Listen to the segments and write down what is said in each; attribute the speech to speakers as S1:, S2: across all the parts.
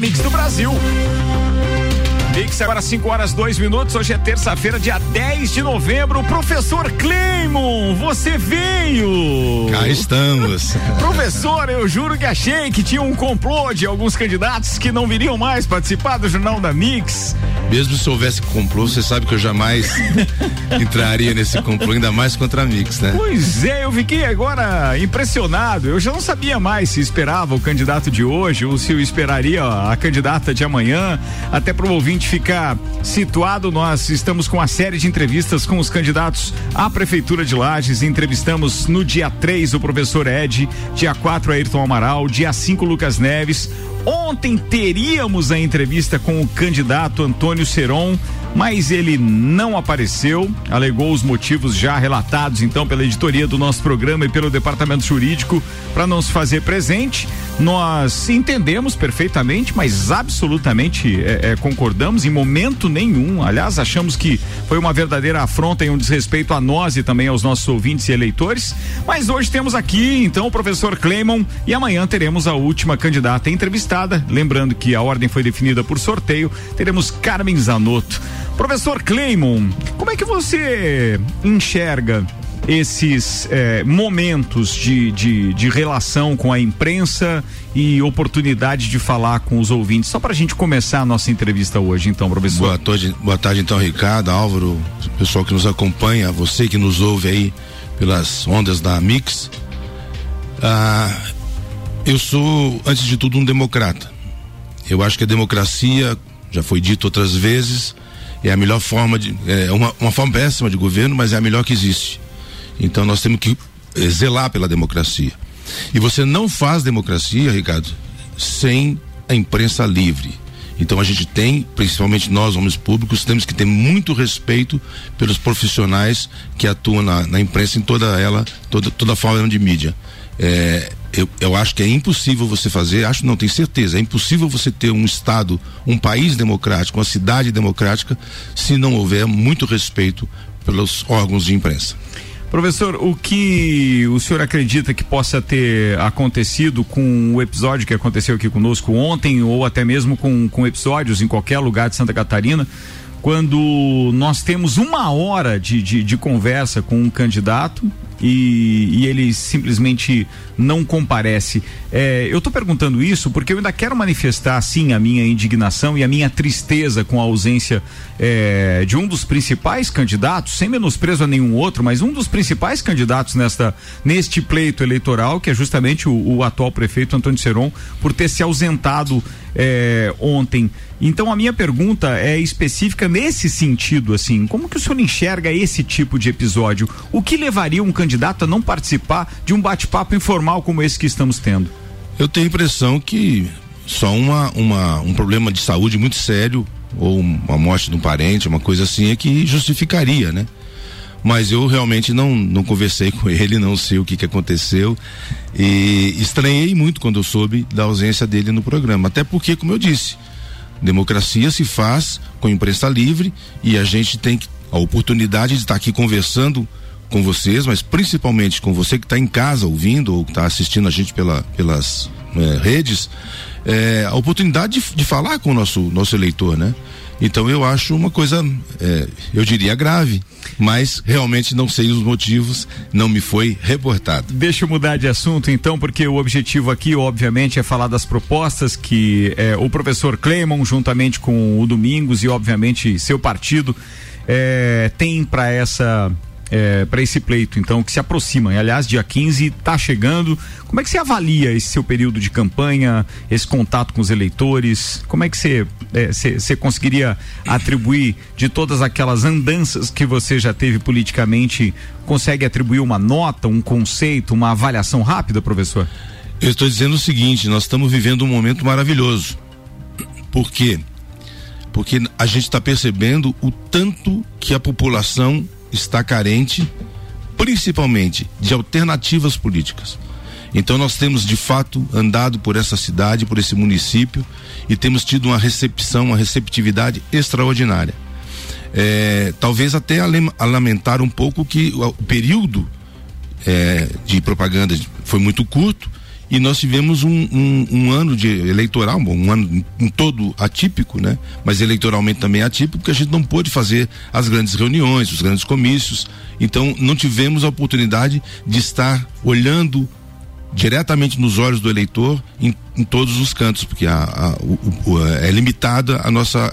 S1: melhor mix do Brasil. Mix agora 5 horas 2 minutos. Hoje é terça-feira, dia 10 de novembro. Professor Cleimon, você veio!
S2: Cá estamos.
S1: Professor, eu juro que achei que tinha um complô de alguns candidatos que não viriam mais participar do Jornal da Mix.
S2: Mesmo se houvesse complô, você sabe que eu jamais entraria nesse complô, ainda mais contra a Mix, né?
S1: Pois é, eu fiquei agora impressionado. Eu já não sabia mais se esperava o candidato de hoje ou se eu esperaria a candidata de amanhã. Até para o ouvinte ficar situado, nós estamos com uma série de entrevistas com os candidatos à Prefeitura de Lages. Entrevistamos no dia 3 o professor Ed, dia 4 Ayrton Amaral, dia 5 Lucas Neves. Ontem teríamos a entrevista com o candidato Antônio Seron, mas ele não apareceu, alegou os motivos já relatados então pela editoria do nosso programa e pelo departamento jurídico para não se fazer presente. Nós entendemos perfeitamente, mas absolutamente é, é, concordamos em momento nenhum. Aliás, achamos que foi uma verdadeira afronta e um desrespeito a nós e também aos nossos ouvintes e eleitores. Mas hoje temos aqui então o professor Clemon e amanhã teremos a última candidata entrevistada. Lembrando que a ordem foi definida por sorteio. Teremos Carmen Zanotto. Professor Clemon, como é que você enxerga esses eh, momentos de, de, de, relação com a imprensa e oportunidade de falar com os ouvintes. Só para a gente começar a nossa entrevista hoje, então, professor.
S2: Boa tarde, boa tarde então, Ricardo, Álvaro, pessoal que nos acompanha, você que nos ouve aí pelas ondas da Mix. Ah, eu sou, antes de tudo, um democrata. Eu acho que a democracia, já foi dito outras vezes, é a melhor forma de. É uma, uma forma péssima de governo, mas é a melhor que existe. Então nós temos que eh, zelar pela democracia. E você não faz democracia, Ricardo, sem a imprensa livre. Então a gente tem, principalmente nós, homens públicos, temos que ter muito respeito pelos profissionais que atuam na, na imprensa em toda ela, toda, toda forma de mídia. É, eu, eu acho que é impossível você fazer, acho não tenho certeza, é impossível você ter um estado, um país democrático, uma cidade democrática, se não houver muito respeito pelos órgãos de imprensa.
S1: Professor, o que o senhor acredita que possa ter acontecido com o episódio que aconteceu aqui conosco ontem, ou até mesmo com, com episódios em qualquer lugar de Santa Catarina, quando nós temos uma hora de, de, de conversa com um candidato e, e ele simplesmente não comparece. É, eu estou perguntando isso porque eu ainda quero manifestar, sim, a minha indignação e a minha tristeza com a ausência é, de um dos principais candidatos, sem menosprezo a nenhum outro, mas um dos principais candidatos nesta, neste pleito eleitoral, que é justamente o, o atual prefeito Antônio Seron, por ter se ausentado é, ontem. Então a minha pergunta é específica nesse sentido, assim, como que o senhor enxerga esse tipo de episódio? O que levaria um candidato a não participar de um bate-papo informal como esse que estamos tendo?
S2: Eu tenho a impressão que só uma, uma, um problema de saúde muito sério ou uma morte de um parente, uma coisa assim é que justificaria, né? Mas eu realmente não, não conversei com ele, não sei o que, que aconteceu e estranhei muito quando eu soube da ausência dele no programa, até porque, como eu disse, democracia se faz com imprensa livre e a gente tem a oportunidade de estar aqui conversando com vocês, mas principalmente com você que está em casa ouvindo ou está assistindo a gente pela, pelas é, redes, é, a oportunidade de, de falar com o nosso, nosso eleitor, né? Então eu acho uma coisa, é, eu diria grave, mas realmente não sei os motivos, não me foi reportado.
S1: Deixa eu mudar de assunto então, porque o objetivo aqui, obviamente, é falar das propostas que é, o professor Clemon, juntamente com o Domingos e, obviamente, seu partido, é, tem para essa é, para esse pleito, então, que se aproxima. E, aliás, dia 15 está chegando. Como é que você avalia esse seu período de campanha, esse contato com os eleitores? Como é que você é, conseguiria atribuir de todas aquelas andanças que você já teve politicamente, consegue atribuir uma nota, um conceito, uma avaliação rápida, professor?
S2: Eu estou dizendo o seguinte: nós estamos vivendo um momento maravilhoso. Por quê? Porque a gente está percebendo o tanto que a população está carente, principalmente de alternativas políticas. Então nós temos de fato andado por essa cidade, por esse município e temos tido uma recepção, uma receptividade extraordinária. É, talvez até a, lamentar um pouco que o, período é, de propaganda foi muito curto e nós tivemos um, um, um ano de eleitoral, um ano em todo atípico, né? Mas eleitoralmente também atípico, porque a gente não pôde fazer as grandes reuniões, os grandes comícios. Então não tivemos a oportunidade de estar olhando diretamente nos olhos do eleitor em, em todos os cantos, porque a, a, o, o, é limitada a nossa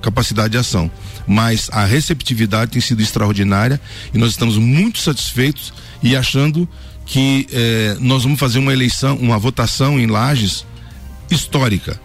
S2: capacidade de ação. Mas a receptividade tem sido extraordinária e nós estamos muito satisfeitos e achando que eh, nós vamos fazer uma eleição, uma votação em Lages histórica.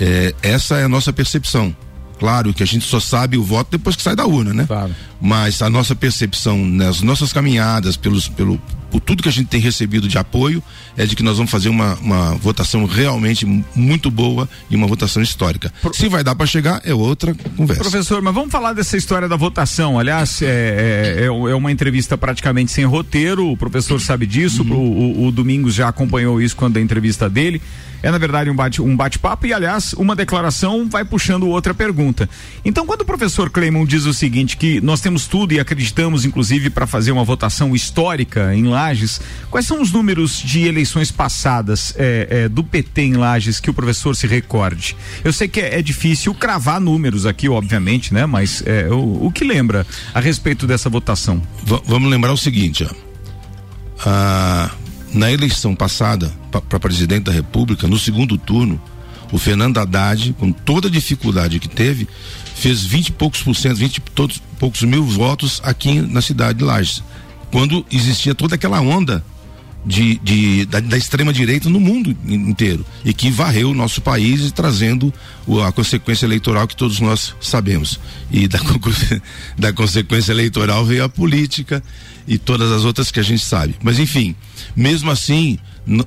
S2: Eh, essa é a nossa percepção. Claro que a gente só sabe o voto depois que sai da urna, né? Claro. Mas a nossa percepção nas nossas caminhadas, pelos, pelo, por tudo que a gente tem recebido de apoio, é de que nós vamos fazer uma, uma votação realmente muito boa e uma votação histórica. Pro... Se vai dar para chegar, é outra conversa.
S1: Professor, mas vamos falar dessa história da votação. Aliás, é, é, é, é uma entrevista praticamente sem roteiro, o professor sabe disso, uhum. o, o, o Domingos já acompanhou isso quando a entrevista dele. É, na verdade, um bate-papo um bate e, aliás, uma declaração vai puxando outra pergunta. Então, quando o professor Cleimon diz o seguinte, que nós temos tudo e acreditamos, inclusive, para fazer uma votação histórica em Lages, quais são os números de eleições passadas é, é, do PT em Lages que o professor se recorde? Eu sei que é, é difícil cravar números aqui, obviamente, né? Mas é, o, o, que lembra a respeito dessa votação?
S2: V vamos lembrar o seguinte, ó. Ah, na eleição passada para presidente da República, no segundo turno, o Fernando Haddad, com toda a dificuldade que teve, fez 20 e poucos por cento, 20 e todos, poucos mil votos aqui na cidade de Lages. Quando existia toda aquela onda de, de da, da, extrema direita no mundo inteiro e que varreu o nosso país trazendo o, a consequência eleitoral que todos nós sabemos e da, da consequência eleitoral veio a política e todas as outras que a gente sabe mas enfim mesmo assim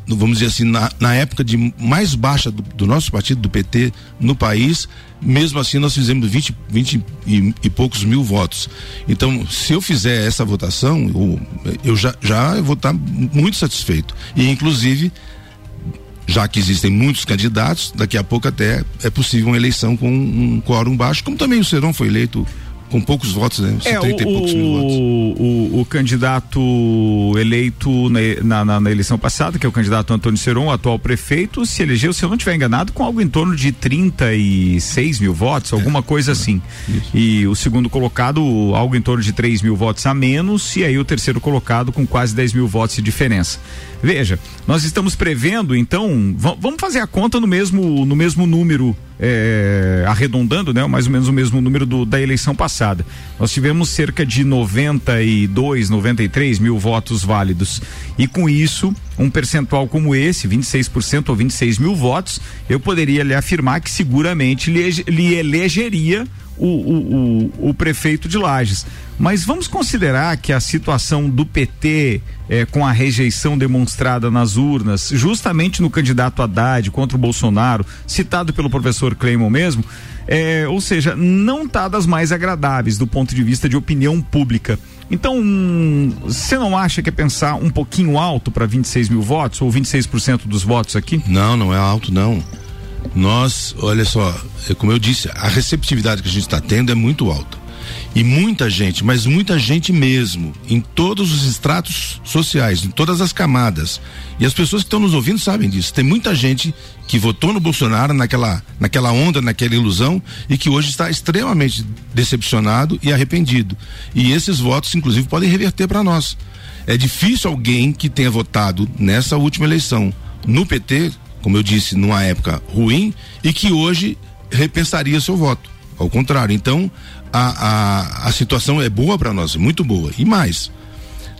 S2: vamos dizer assim, na, na época de mais baixa do, do, nosso partido, do PT, no país, mesmo assim nós fizemos 20, 20 e, e, poucos mil votos. Então, se eu fizer essa votação, eu, eu já, já vou estar muito satisfeito. E, inclusive, já que existem muitos candidatos, daqui a pouco até é possível uma eleição com um quórum baixo, como também o Serão foi eleito com poucos votos, né?
S1: É, 30 o, e poucos mil votos. O, o, candidato eleito na, na, na, eleição passada, que é o candidato Antônio Seron, atual prefeito, se elegeu, se eu não estiver enganado, com algo em torno de 36 mil votos, alguma é, coisa é, assim. Isso. E o segundo colocado, algo em torno de 3 mil votos a menos, e aí o terceiro colocado com quase 10 mil votos de diferença. Veja, nós estamos prevendo, então, vamos fazer a conta no mesmo, no mesmo número é, arredondando, né, mais ou menos o mesmo número do, da eleição passada. Nós tivemos cerca de 92, 93 mil votos válidos. E com isso, um percentual como esse, 26% ou 26 mil votos, eu poderia lhe afirmar que seguramente lhe, lhe elegeria o, o, o, o, prefeito de Lages. Mas vamos considerar que a situação do PT, eh, com a rejeição demonstrada nas urnas, justamente no candidato Haddad contra o Bolsonaro, citado pelo professor Cleimon mesmo, eh, ou seja, não está das mais agradáveis do ponto de vista de opinião pública. Então, você não acha que é pensar um pouquinho alto para 26 mil votos ou 26% dos votos aqui?
S2: Não, não é alto, não. Nós, olha só, é como eu disse, a receptividade que a gente está tendo é muito alta. E muita gente, mas muita gente mesmo, em todos os estratos sociais, em todas as camadas. E as pessoas que estão nos ouvindo sabem disso. Tem muita gente que votou no Bolsonaro naquela, naquela onda, naquela ilusão, e que hoje está extremamente decepcionado e arrependido. E esses votos, inclusive, podem reverter para nós. É difícil alguém que tenha votado nessa última eleição no PT como eu disse, numa época ruim e que hoje repensaria seu voto. Ao contrário, então a, a, a situação é boa para nós, muito boa. E mais,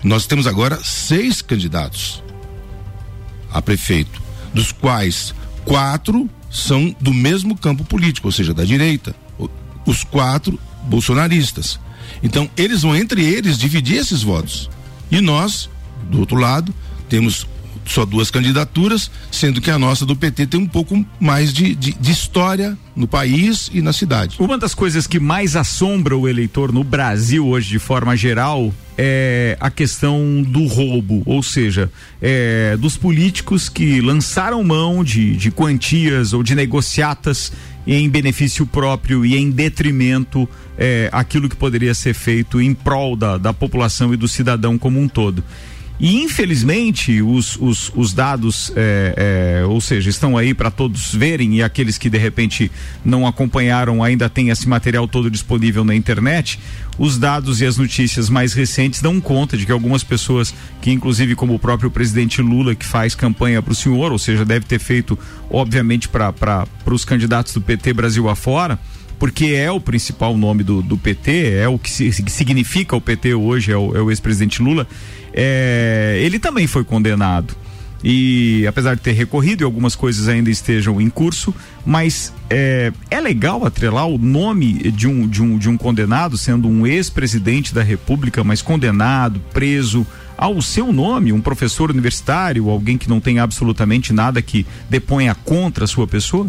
S2: nós temos agora seis candidatos a prefeito, dos quais quatro são do mesmo campo político, ou seja, da direita. Os quatro bolsonaristas. Então, eles vão entre eles dividir esses votos. E nós, do outro lado, temos só duas candidaturas, sendo que a nossa do PT tem um pouco mais de, de, de, história no país e na cidade.
S1: Uma das coisas que mais assombra o eleitor no Brasil hoje, de forma geral, é a questão do roubo, ou seja, é, dos políticos que lançaram mão de, de quantias ou de negociatas em benefício próprio e em detrimento é, aquilo que poderia ser feito em prol da, da população e do cidadão como um todo. E infelizmente os, os, os dados, é, é, ou seja, estão aí para todos verem e aqueles que de repente não acompanharam ainda tem esse material todo disponível na internet. Os dados e as notícias mais recentes dão conta de que algumas pessoas, que inclusive como o próprio presidente Lula que faz campanha para o senhor, ou seja, deve ter feito obviamente para os candidatos do PT Brasil afora, porque é o principal nome do, do PT, é o que, se, significa o PT hoje, é o, é o ex-presidente Lula, é, ele também foi condenado. E apesar de ter recorrido e algumas coisas ainda estejam em curso, mas é, é legal atrelar o nome de um, de, um, de um condenado, sendo um ex-presidente da República, mas condenado, preso, ao seu nome, um professor universitário, alguém que não tem absolutamente nada que deponha contra a sua pessoa?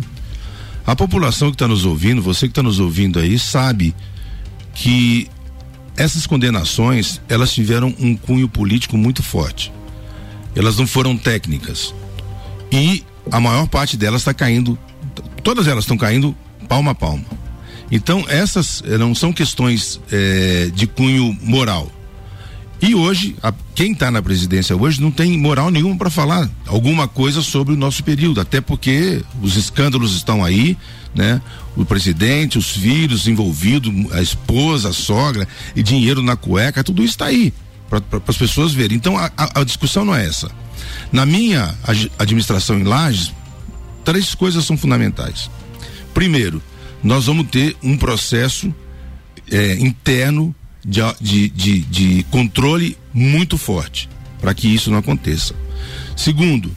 S2: A população que está nos ouvindo, você que está nos ouvindo aí, sabe que essas condenações elas tiveram um cunho político muito forte. Elas não foram técnicas. E a maior parte delas está caindo, todas elas estão caindo palma a palma. Então, essas eh, não são questões eh, de cunho moral. E hoje, a, quem está na presidência hoje não tem moral nenhuma para falar alguma coisa sobre o nosso período, até porque os escândalos estão aí, né? O presidente, os filhos envolvidos, a esposa, a sogra e dinheiro na cueca, tudo isso está aí para as pessoas verem. Então a, a, discussão não é essa. Na minha administração em Lages, três coisas são fundamentais. Primeiro, nós vamos ter um processo é, interno de, de, de, de controle muito forte para que isso não aconteça. Segundo,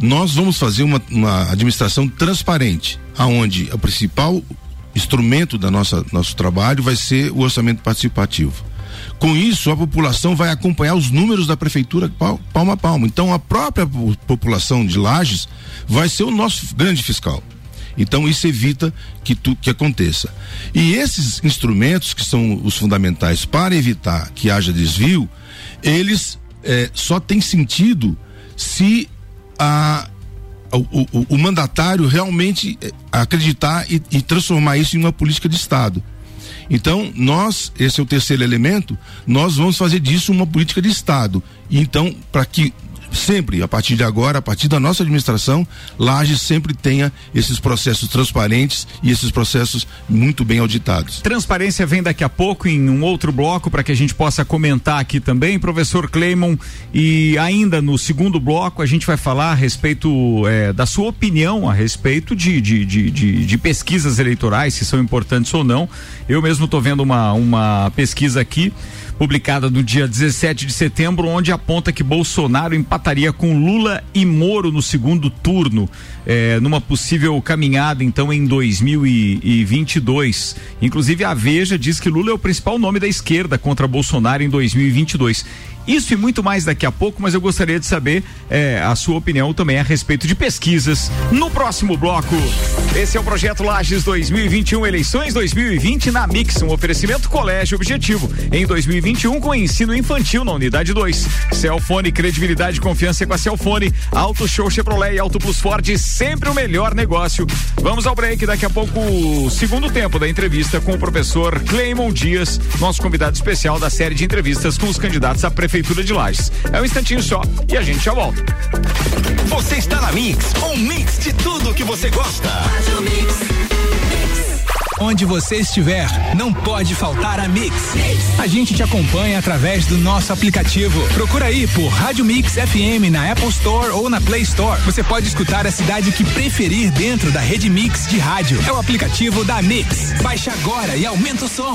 S2: nós vamos fazer uma, uma administração transparente, aonde o principal instrumento da nossa nosso trabalho vai ser o orçamento participativo. Com isso, a população vai acompanhar os números da prefeitura palma a palma. Então, a própria população de Lages vai ser o nosso grande fiscal. Então isso evita que, tu, que aconteça. E esses instrumentos que são os fundamentais para evitar que haja desvio, eles é, só têm sentido se a, o, o, o mandatário realmente é, acreditar e, e transformar isso em uma política de Estado. Então, nós, esse é o terceiro elemento, nós vamos fazer disso uma política de Estado. Então, para que sempre, a partir de agora, a partir da nossa administração, Laje sempre tenha esses processos transparentes e esses processos muito bem auditados.
S1: Transparência vem daqui a pouco em um outro bloco para que a gente possa comentar aqui também, professor Cleimon. E ainda no segundo bloco a gente vai falar a respeito é, da sua opinião a respeito de, de, de, de, de pesquisas eleitorais, se são importantes ou não. Eu mesmo estou vendo uma, uma pesquisa aqui publicada no dia 17 de setembro, onde aponta que Bolsonaro empataria com Lula e Moro no segundo turno, eh, numa possível caminhada então em 2022. Inclusive a Veja diz que Lula é o principal nome da esquerda contra Bolsonaro em 2022. Isso e muito mais daqui a pouco, mas eu gostaria de saber é, a sua opinião também a respeito de pesquisas no próximo bloco. Esse é o projeto Lages 2021, eleições 2020 na Mix, um oferecimento Colégio Objetivo. Em 2021, com ensino infantil na unidade 2. Celfone, credibilidade e confiança com a Celfone. Auto Show Chevrolet e Auto Plus Ford, sempre o melhor negócio. Vamos ao break, daqui a pouco, o segundo tempo da entrevista com o professor Cleimon Dias, nosso convidado especial da série de entrevistas com os candidatos a prefeito Prefeitura de Lages. É um instantinho só e a gente já volta.
S3: Você está na Mix, um mix de tudo que você gosta.
S4: Onde você estiver, não pode faltar a Mix. A gente te acompanha através do nosso aplicativo. Procura aí por Rádio Mix FM na Apple Store ou na Play Store. Você pode escutar a cidade que preferir dentro da rede Mix de rádio. É o aplicativo da Mix. Baixe agora e aumenta o som.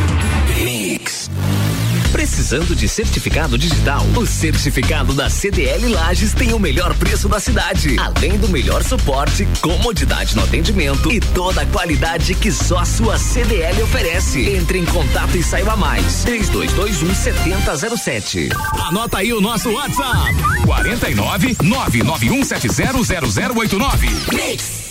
S3: Precisando de certificado digital? O certificado da CDL Lages tem o melhor preço da cidade, além do melhor suporte, comodidade no atendimento e toda a qualidade que só a sua CDL oferece. Entre em contato e saiba mais. 3221 7007.
S5: Anota aí o nosso WhatsApp: 49 991700089.
S6: Mix.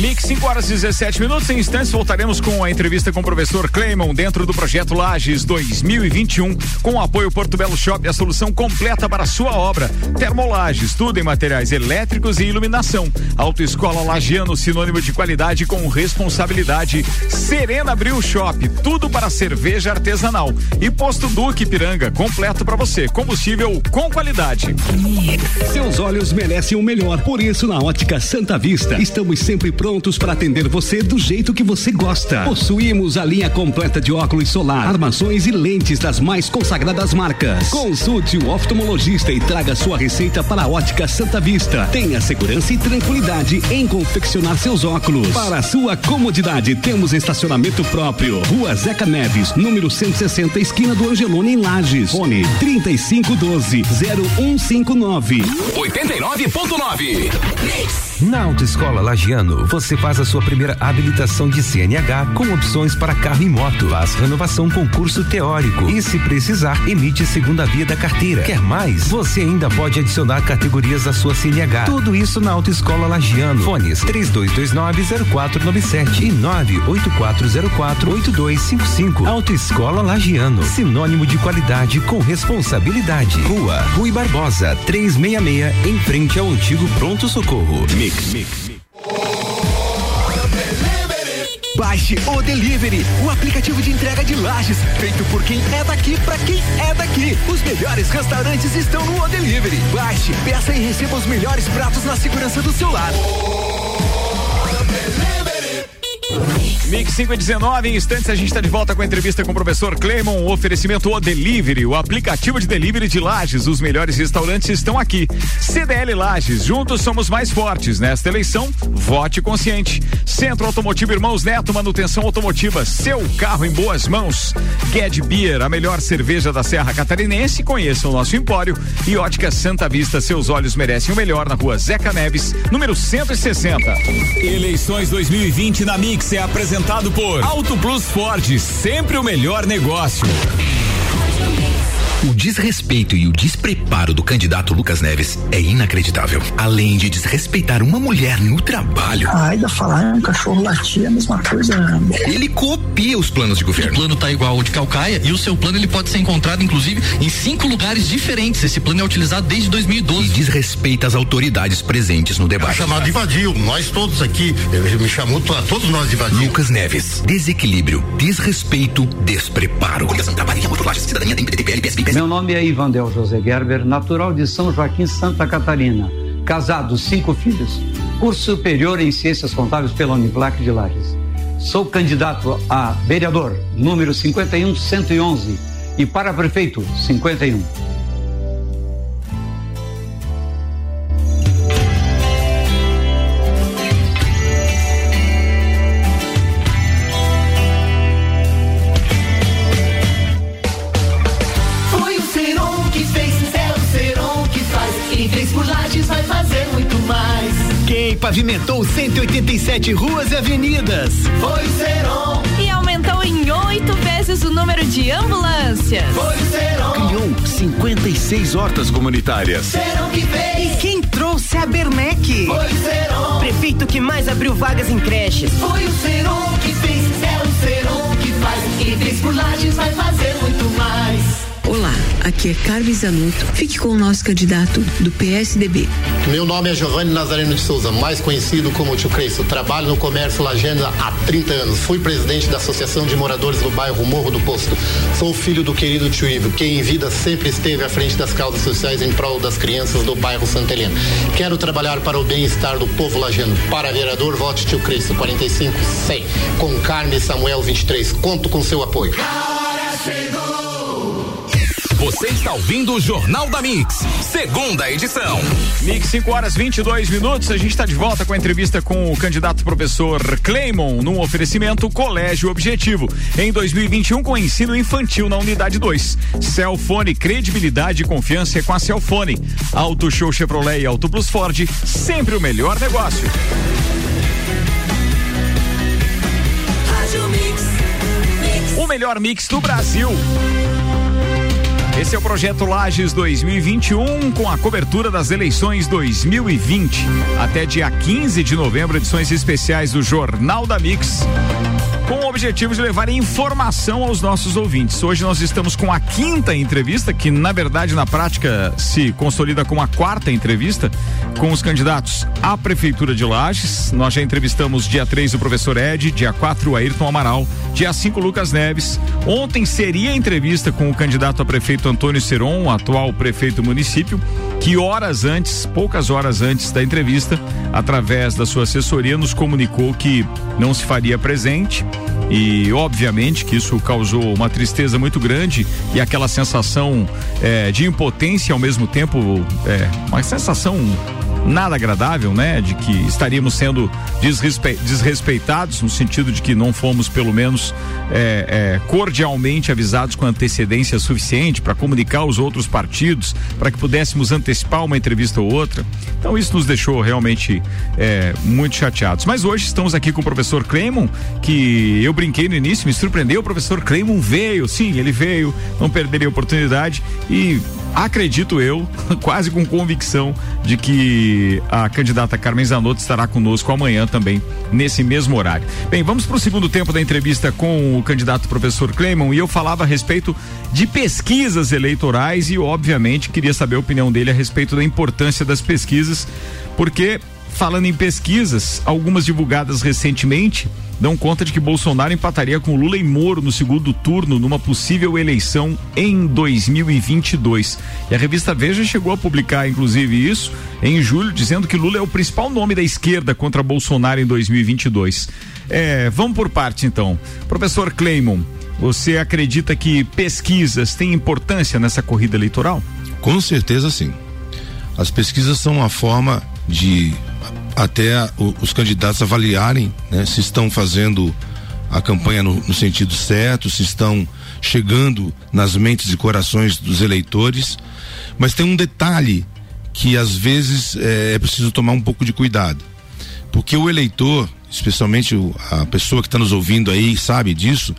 S1: Mix 5 horas e 17 minutos. Em instantes voltaremos com a entrevista com o professor Cleimon dentro do projeto Lages 2021, com o apoio Porto Belo Shop, a solução completa para a sua obra. Termolages, tudo em materiais elétricos e iluminação. Autoescola Lagiano, sinônimo de qualidade com responsabilidade. Serena Bril Shop, tudo para cerveja artesanal. E Posto Duque Piranga, completo para você. Combustível com qualidade.
S7: Seus olhos merecem o melhor, por isso na Ótica Santa Vista estamos sempre prontos para atender você do jeito que você gosta. Possuímos a linha completa de óculos solar, armações e lentes das mais consagradas marcas. Consulte o oftalmologista e traga sua receita para a Ótica Santa Vista. Tenha segurança e tranquilidade em confeccionar seus óculos. Para sua comodidade, temos estacionamento próprio. Rua Zeca Neves, número 160, esquina do Angelone em Lages. Fone 3512 0159.
S5: 89.9.
S8: Na Autoescola Lagiano, você faz a sua primeira habilitação de CNH com opções para carro e moto. Faz renovação com curso teórico e, se precisar, emite segunda via da carteira. Quer mais? Você ainda pode adicionar categorias à sua CNH. Tudo isso na Autoescola Lagiano. Fones 32290497 e 984048255. Autoescola Lagiano, sinônimo de qualidade com responsabilidade. Rua Rui Barbosa, 366, em frente ao antigo Pronto Socorro.
S5: Mix, mix.
S9: Baixe o Delivery, o aplicativo de entrega de lajes, feito por quem é daqui para quem é daqui. Os melhores restaurantes estão no O Delivery. Baixe, peça e receba os melhores pratos na segurança do seu lar.
S1: Mix 5 e 19, em instantes a gente está de volta com a entrevista com o professor Clemon. O oferecimento O Delivery, o aplicativo de delivery de Lages. Os melhores restaurantes estão aqui. CDL Lages, juntos somos mais fortes. Nesta eleição, vote consciente. Centro Automotivo Irmãos Neto, manutenção automotiva. Seu carro em boas mãos. Ged Beer, a melhor cerveja da Serra Catarinense. Conheça o nosso empório. E Ótica Santa Vista, seus olhos merecem o melhor na rua Zeca Neves, número 160.
S5: Eleições 2020 na Mix é apresentado por Auto Plus Ford, sempre o melhor negócio.
S10: O desrespeito e o despreparo do candidato Lucas Neves é inacreditável. Além de desrespeitar uma mulher no trabalho.
S11: Ai, da falar um cachorro latir é a mesma coisa.
S10: Ele copia os planos de governo.
S12: O plano tá igual ao de Calcaia e o seu plano ele pode ser encontrado inclusive em cinco lugares diferentes. Esse plano é utilizado desde 2012.
S10: E desrespeita as autoridades presentes no debate.
S13: É chamado de vadio. Nós todos aqui, ele me chamou todos nós de vadio.
S10: Lucas Neves, desequilíbrio, desrespeito, despreparo. Coligação Trabalho, Cidadania, DPT, PSB,
S14: meu nome é Ivandel José Gerber, natural de São Joaquim, Santa Catarina. Casado, cinco filhos. Curso superior em Ciências Contábeis pela Uniplac de Lages. Sou candidato a vereador, número 51111, e para prefeito, 51.
S9: Pavimentou 187 ruas e avenidas.
S6: Foi o Seron.
S15: E aumentou em oito vezes o número de ambulâncias.
S6: Foi o Seron.
S5: Criou 56 hortas comunitárias.
S6: Seron que fez.
S16: Quem trouxe a Bernec?
S6: Foi o Seron.
S16: Prefeito que mais abriu vagas em creches.
S6: Foi o Seron que fez. É o Seron que faz. Quem fez por Lages vai fazer muito mais.
S17: Aqui é Carmen Zanotto. Fique com o nosso candidato do PSDB.
S13: Meu nome é Giovanni Nazareno de Souza, mais conhecido como Tio Cresço. Trabalho no comércio Lajana há 30 anos. Fui presidente da Associação de Moradores do bairro Morro do Posto. Sou filho do querido tio Ivo, que em vida sempre esteve à frente das causas sociais em prol das crianças do bairro Santa Helena. Quero trabalhar para o bem-estar do povo lajano. Para vereador, vote Tio Cresço 45 100. Com Carme Samuel 23. Conto com seu apoio.
S5: Você está ouvindo o Jornal da Mix, segunda edição.
S1: Mix 5 horas 22 minutos. A gente está de volta com a entrevista com o candidato professor Cleimon, num oferecimento Colégio Objetivo. Em 2021, com ensino infantil na unidade 2. Celfone, credibilidade e confiança é com a Celfone. Auto Show Chevrolet e Auto Plus Ford, sempre o melhor negócio. O melhor mix do Brasil. Esse é o projeto Lages 2021 com a cobertura das eleições 2020. Até dia 15 de novembro, edições especiais do Jornal da Mix. Com o objetivo de levar informação aos nossos ouvintes. Hoje nós estamos com a quinta entrevista, que na verdade na prática se consolida como a quarta entrevista, com os candidatos à Prefeitura de Lages. Nós já entrevistamos dia 3 o professor Ed, dia 4 o Ayrton Amaral, dia 5 Lucas Neves. Ontem seria a entrevista com o candidato a prefeito Antônio Seron, atual prefeito do município, que horas antes, poucas horas antes da entrevista, através da sua assessoria, nos comunicou que não se faria presente. E obviamente que isso causou uma tristeza muito grande e aquela sensação eh, de impotência ao mesmo tempo, eh, uma sensação nada agradável, né? De que estaríamos sendo desrespe desrespeitados no sentido de que não fomos pelo menos é, é, cordialmente avisados com antecedência suficiente para comunicar aos outros partidos, para que pudéssemos antecipar uma entrevista ou outra. Então isso nos deixou realmente é, muito chateados. Mas hoje estamos aqui com o professor Clemon, que eu brinquei no início, me surpreendeu. O professor Clemon veio, sim, ele veio, não perderia a oportunidade e acredito eu, quase com convicção, de que a candidata Carmen Zanotto estará conosco amanhã também, nesse mesmo horário. Bem, vamos para o segundo tempo da entrevista com o candidato professor Clemon e eu falava a respeito de pesquisas eleitorais e, obviamente, queria saber a opinião dele a respeito da importância das pesquisas, porque falando em pesquisas, algumas divulgadas recentemente dão conta de que Bolsonaro empataria com Lula e Moro no segundo turno numa possível eleição em 2022. E a revista Veja chegou a publicar, inclusive, isso em julho, dizendo que Lula é o principal nome da esquerda contra Bolsonaro em 2022. É, vamos por parte então. Professor Cleimon, você acredita que pesquisas têm importância nessa corrida eleitoral?
S2: Com certeza sim. As pesquisas são uma forma de até os candidatos avaliarem né, se estão fazendo a campanha no, no, sentido certo, se estão chegando nas mentes e corações dos eleitores. Mas tem um detalhe que às vezes é, é preciso tomar um pouco de cuidado. Porque o eleitor, especialmente o, a pessoa que está nos ouvindo aí, sabe disso,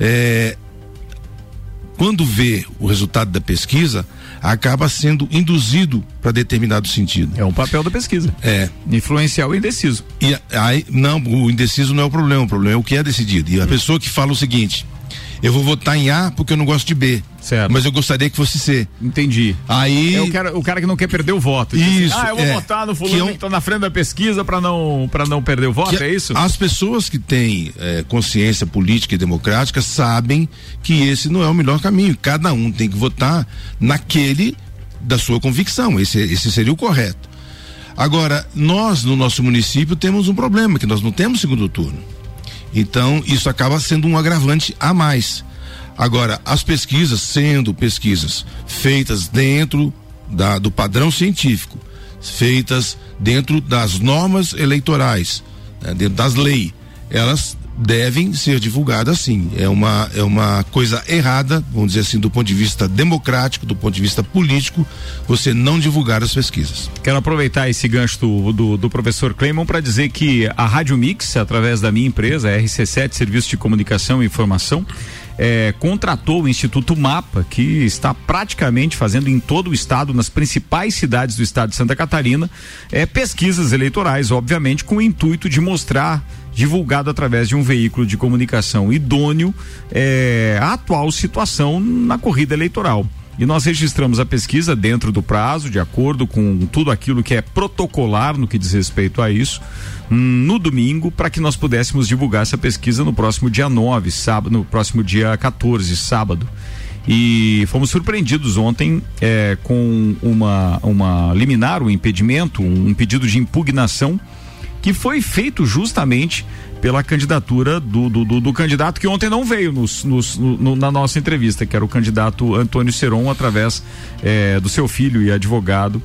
S2: é, quando vê o resultado da pesquisa, acaba sendo induzido para determinado sentido.
S1: É um papel da pesquisa.
S2: É.
S1: Influenciar o indeciso.
S2: E aí, não, o indeciso não é o problema, o problema é o que é decidido. E a hum. pessoa que fala o seguinte: eu vou votar em A porque eu não gosto de B.
S1: Certo.
S2: Mas eu gostaria que fosse C.
S1: Entendi.
S2: Aí.
S1: É o cara, o cara que não quer perder o voto.
S2: Isso.
S1: Assim, ah, eu vou
S2: é,
S1: votar no fulano que, é um, que tá na frente da pesquisa para não, pra não perder o voto, é isso?
S2: As pessoas que têm é, consciência política e democrática sabem que esse não é o melhor caminho. Cada um tem que votar naquele da sua convicção. Esse, esse seria o correto. Agora, nós no nosso município temos um problema, que nós não temos segundo turno. Então, isso acaba sendo um agravante a mais. Agora, as pesquisas, sendo pesquisas feitas dentro da, do padrão científico, feitas dentro das normas eleitorais, né, dentro das leis, elas devem ser divulgadas sim. É uma, é uma coisa errada, vamos dizer assim, do ponto de vista democrático, do ponto de vista político, você não divulgar as pesquisas.
S1: Quero aproveitar esse gancho do, do, do professor Clemon para dizer que a Rádio Mix, através da minha empresa, RC7, Serviço de Comunicação e Informação, é, contratou o Instituto Mapa, que está praticamente fazendo em todo o estado, nas principais cidades do estado de Santa Catarina, é, pesquisas eleitorais, obviamente, com o intuito de mostrar divulgado através de um veículo de comunicação idôneo é, a atual situação na corrida eleitoral. E nós registramos a pesquisa dentro do prazo, de acordo com tudo aquilo que é protocolar no que diz respeito a isso, no domingo, para que nós pudéssemos divulgar essa pesquisa no próximo dia 9, sábado, no próximo dia 14, sábado. E fomos surpreendidos ontem é, com uma, uma liminar, um impedimento, um, pedido de impugnação que foi feito justamente pela candidatura do, do, do, do, candidato que ontem não veio nos, nos, no, na nossa entrevista, que era o candidato Antônio Seron, através é, do seu filho e advogado,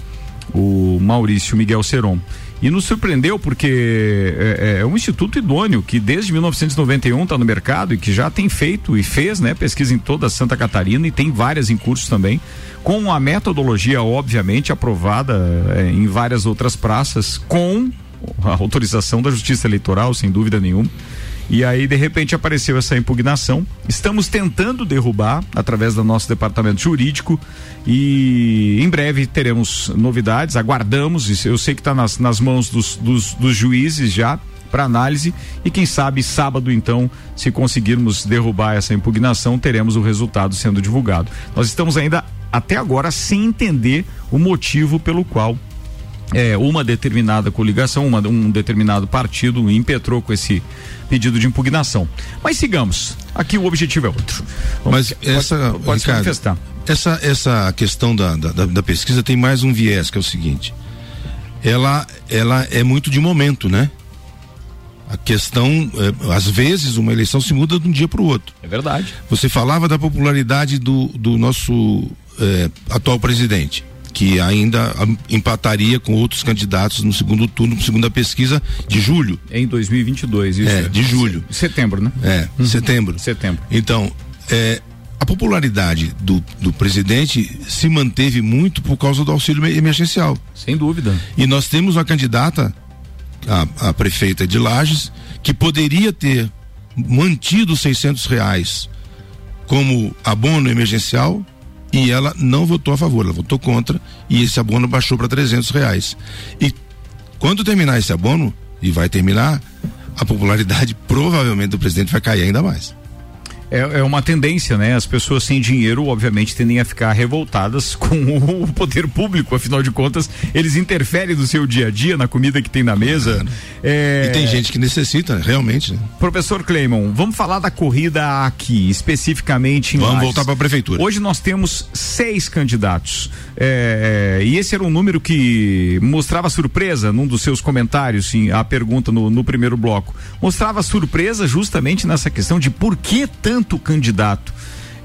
S1: o Maurício Miguel Seron. E nos surpreendeu porque é, é, um instituto idôneo que desde 1991 está no mercado e que já tem feito e fez né, pesquisa em toda Santa Catarina e tem várias em curso também, com a metodologia, obviamente, aprovada é, em várias outras praças, com a autorização da Justiça Eleitoral, sem dúvida nenhuma. E aí, de repente, apareceu essa impugnação. Estamos tentando derrubar através do nosso departamento jurídico e em breve teremos novidades. Aguardamos. Eu sei que está nas, nas mãos dos, dos, dos juízes já para análise e quem sabe sábado então, se conseguirmos derrubar essa impugnação, teremos o resultado sendo divulgado. Nós estamos ainda até agora sem entender o motivo pelo qual é, uma determinada coligação, uma, um determinado partido impetrou com esse pedido de impugnação. Mas sigamos. Aqui o objetivo é outro.
S2: Vamos, Mas essa,
S1: pode, pode
S2: Ricardo, manifestar. Essa, essa questão da, da, da, pesquisa tem mais um viés, que é o seguinte. Ela, ela é muito de momento, né? A questão, é, às vezes, uma eleição se muda de um dia para o outro.
S1: É verdade.
S2: Você falava da popularidade do, do nosso é, atual presidente que ainda empataria com outros candidatos no segundo turno, segunda pesquisa de julho.
S1: Em 2022, isso.
S2: É, de julho.
S1: Setembro, né?
S2: É, uhum. setembro.
S1: Setembro.
S2: Então, é, a popularidade do, do presidente se manteve muito por causa do auxílio emergencial.
S1: Sem dúvida.
S2: E nós temos uma candidata, a, a prefeita de Lages, que poderia ter mantido 600 reais como abono emergencial e ela não votou a favor, ela votou contra e esse abono baixou para 300 reais. E quando terminar esse abono, e vai terminar, a popularidade provavelmente do presidente vai cair ainda mais
S1: é, é, uma tendência, né? As pessoas sem dinheiro, obviamente, tendem a ficar revoltadas com o poder público, afinal de contas, eles interferem no seu dia a dia, na comida que tem na mesa.
S2: É... E tem gente que necessita, realmente. Né?
S1: Professor Cleimon, vamos falar da corrida aqui, especificamente em
S2: Vamos Lages. voltar para a prefeitura.
S1: Hoje nós temos seis candidatos. É, é, e esse era um número que mostrava surpresa num dos seus comentários, sim, a pergunta no, no primeiro bloco. Mostrava surpresa justamente nessa questão de por que tanto tanto candidato.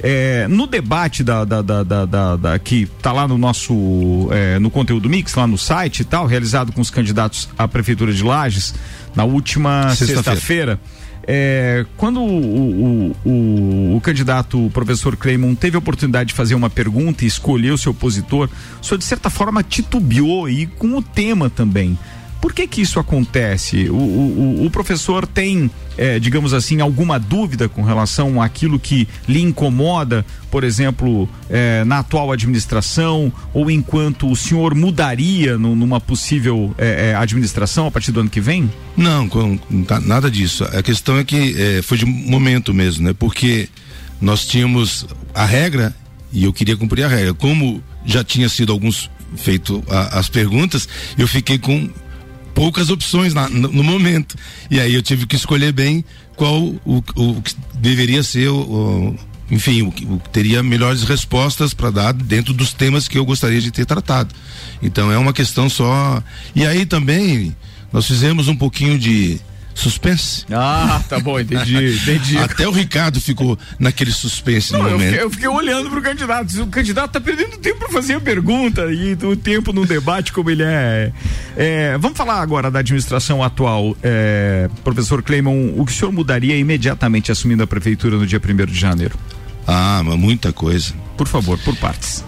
S1: É, no debate da, da, da, da, que está lá no nosso é, no conteúdo mix lá no site e tal realizado com os candidatos à prefeitura de Lages na última sexta-feira sexta é, quando o, o, o, o, candidato o professor Cleimon teve a oportunidade de fazer uma pergunta e escolher o seu opositor, o senhor de certa forma titubeou e com o tema também. Por que que isso acontece? O, o, o professor tem, é, digamos assim, alguma dúvida com relação àquilo que lhe incomoda, por exemplo, é, na atual administração, ou enquanto o senhor mudaria no, numa possível é, administração a partir do ano que vem?
S2: Não, com, tá, nada disso. A questão é que foi de momento mesmo, né? Porque nós tínhamos a regra e eu queria cumprir a regra. Como já tinha sido alguns feito a, as perguntas, eu fiquei com poucas opções na, no, no, momento. E aí eu tive que escolher bem qual o, o que deveria ser o, o enfim, o, o teria melhores respostas para dar dentro dos temas que eu gostaria de ter tratado. Então é uma questão só. E aí também nós fizemos um pouquinho de suspense.
S1: Ah, tá bom, entendi, entendi.
S2: Até o Ricardo ficou naquele suspense Não, no
S1: eu
S2: momento.
S1: Fiquei, eu fiquei, olhando pro candidato. O candidato tá perdendo tempo para fazer a pergunta e o tempo no debate como ele é. é. Vamos falar agora da administração atual. É, professor Cleimon, o que o senhor mudaria imediatamente assumindo a prefeitura no dia 1 de janeiro?
S2: Ah, muita coisa.
S1: Por favor, por partes.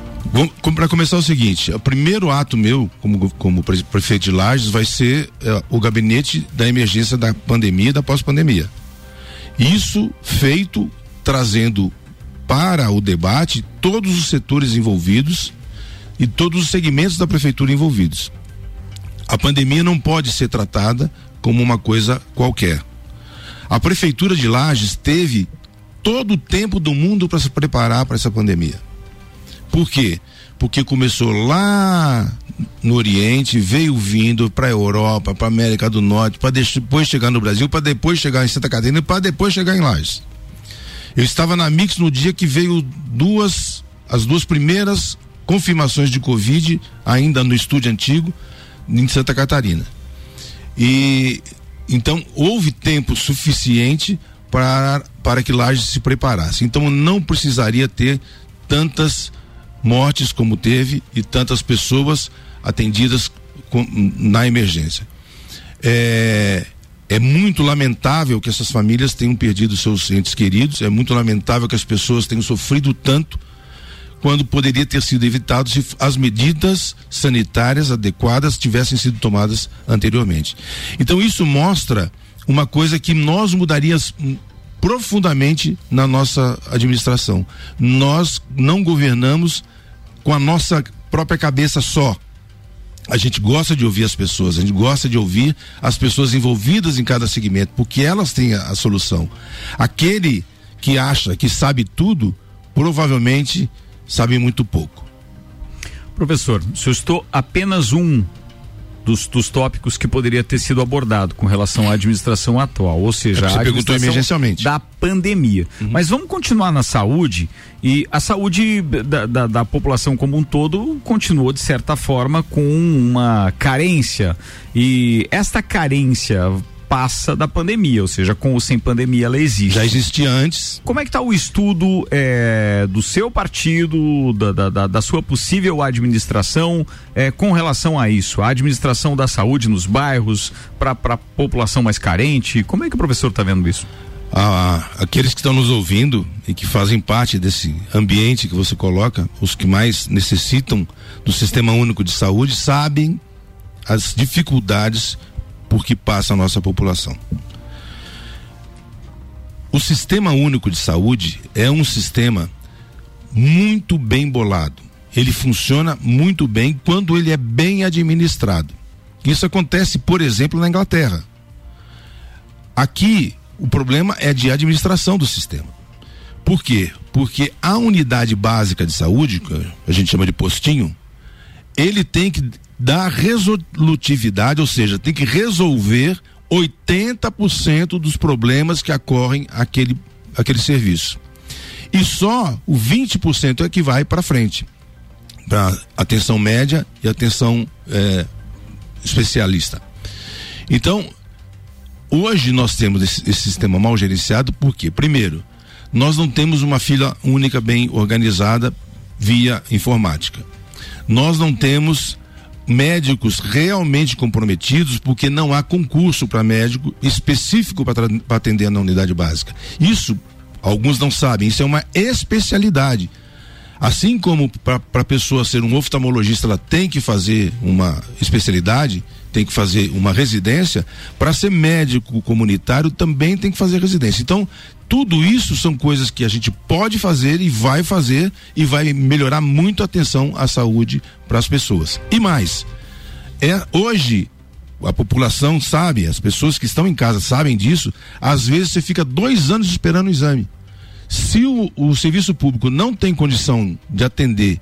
S2: Para começar o seguinte, o primeiro ato meu como, como prefeito de Lages vai ser é, o gabinete da emergência da pandemia e da pós-pandemia. Isso feito trazendo para o debate todos os setores envolvidos e todos os segmentos da prefeitura envolvidos. A pandemia não pode ser tratada como uma coisa qualquer. A prefeitura de Lages teve todo o tempo do mundo para se preparar para essa pandemia. Por quê? Porque começou lá no Oriente, veio vindo para a Europa, para América do Norte, para depois chegar no Brasil, para depois chegar em Santa Catarina para depois chegar em Lages. Eu estava na Mix no dia que veio duas, as duas primeiras confirmações de Covid, ainda no estúdio antigo, em Santa Catarina. E então houve tempo suficiente para, para que Lages se preparasse. Então não precisaria ter tantas mortes como teve e tantas pessoas atendidas com, na emergência. É, é muito lamentável que essas famílias tenham perdido seus entes queridos, é muito lamentável que as pessoas tenham sofrido tanto quando poderia ter sido evitado se as medidas sanitárias adequadas tivessem sido tomadas anteriormente. Então isso mostra uma coisa que nós mudaríamos profundamente na nossa administração. Nós não governamos com a nossa própria cabeça só. A gente gosta de ouvir as pessoas, a gente gosta de ouvir as pessoas envolvidas em cada segmento, porque elas têm a, a solução. Aquele que acha que sabe tudo, provavelmente sabe muito pouco.
S1: Professor, se eu estou apenas um dos, dos tópicos que poderia ter sido abordado com relação à administração atual, ou seja,
S2: é
S1: a
S2: perguntou emergencialmente.
S1: da pandemia. Uhum. Mas vamos continuar na saúde e a saúde da, da, da, população como um todo continuou de certa forma com uma carência e esta carência passa da pandemia, ou seja, com ou sem pandemia ela existe.
S2: Já existia antes.
S1: Como é que está o estudo é, do seu partido, da, da, da sua possível administração é, com relação a isso? A administração da saúde nos bairros, para a população mais carente? Como é que o professor está vendo isso?
S2: Ah, aqueles que estão nos ouvindo e que fazem parte desse ambiente que você coloca, os que mais necessitam do sistema único de saúde, sabem as dificuldades por que passa a nossa população. O Sistema Único de Saúde é um sistema muito bem bolado. Ele funciona muito bem quando ele é bem administrado. Isso acontece, por exemplo, na Inglaterra. Aqui, o problema é de administração do sistema. Por quê? Porque a unidade básica de saúde, a gente chama de postinho, ele tem que dar resolutividade, ou seja, tem que resolver 80% dos problemas que ocorrem aquele, aquele serviço. E só o 20% é que vai para frente para atenção média e atenção é, especialista. Então, hoje nós temos esse, esse, sistema mal gerenciado porque, primeiro, nós não temos uma fila única bem organizada via informática. Nós não temos médicos realmente comprometidos, porque não há concurso para médico específico para atender na unidade básica. Isso, alguns não sabem, isso é uma especialidade. Assim como para a pessoa ser um oftalmologista, ela tem que fazer uma especialidade, tem que fazer uma residência, para ser médico comunitário também tem que fazer residência. Então, tudo isso são coisas que a gente pode fazer e vai fazer e vai melhorar muito a atenção à saúde para as pessoas. E mais, é hoje a população sabe, as pessoas que estão em casa sabem disso. Às vezes você fica dois anos esperando o exame. Se o, o serviço público não tem condição de atender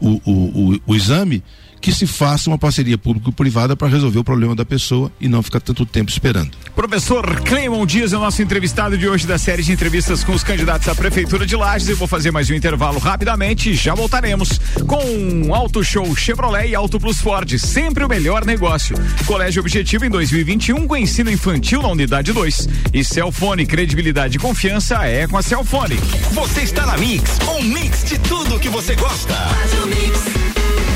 S2: o, o, o, o exame, que se faça uma parceria público-privada para resolver o problema da pessoa e não ficar tanto tempo esperando.
S1: Professor Cleimon Dias é o nosso entrevistado de hoje da série de entrevistas com os candidatos à Prefeitura de Lages. Eu vou fazer mais um intervalo rapidamente e já voltaremos com Auto Show Chevrolet e Auto Plus Ford. Sempre o melhor negócio. Colégio Objetivo em 2021 com ensino infantil na unidade 2. E Celfone, credibilidade e confiança é com a Celfone.
S6: Você está na Mix, um mix de tudo que você gosta. Faz o mix.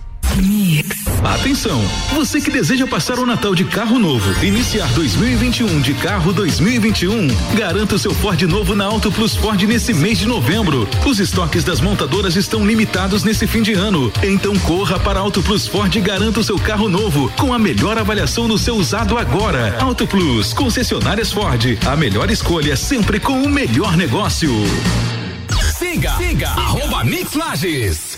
S18: Atenção! Você que deseja passar o Natal de carro novo, iniciar 2021 de carro 2021, garanta o seu Ford novo na Auto Plus Ford nesse mês de novembro. Os estoques das montadoras estão limitados nesse fim de ano. Então corra para a Auto Plus Ford e garanta o seu carro novo com a melhor avaliação no seu usado agora. Auto Plus, concessionárias Ford, a melhor escolha sempre com o melhor negócio.
S5: Siga, siga, arroba Mix Lages.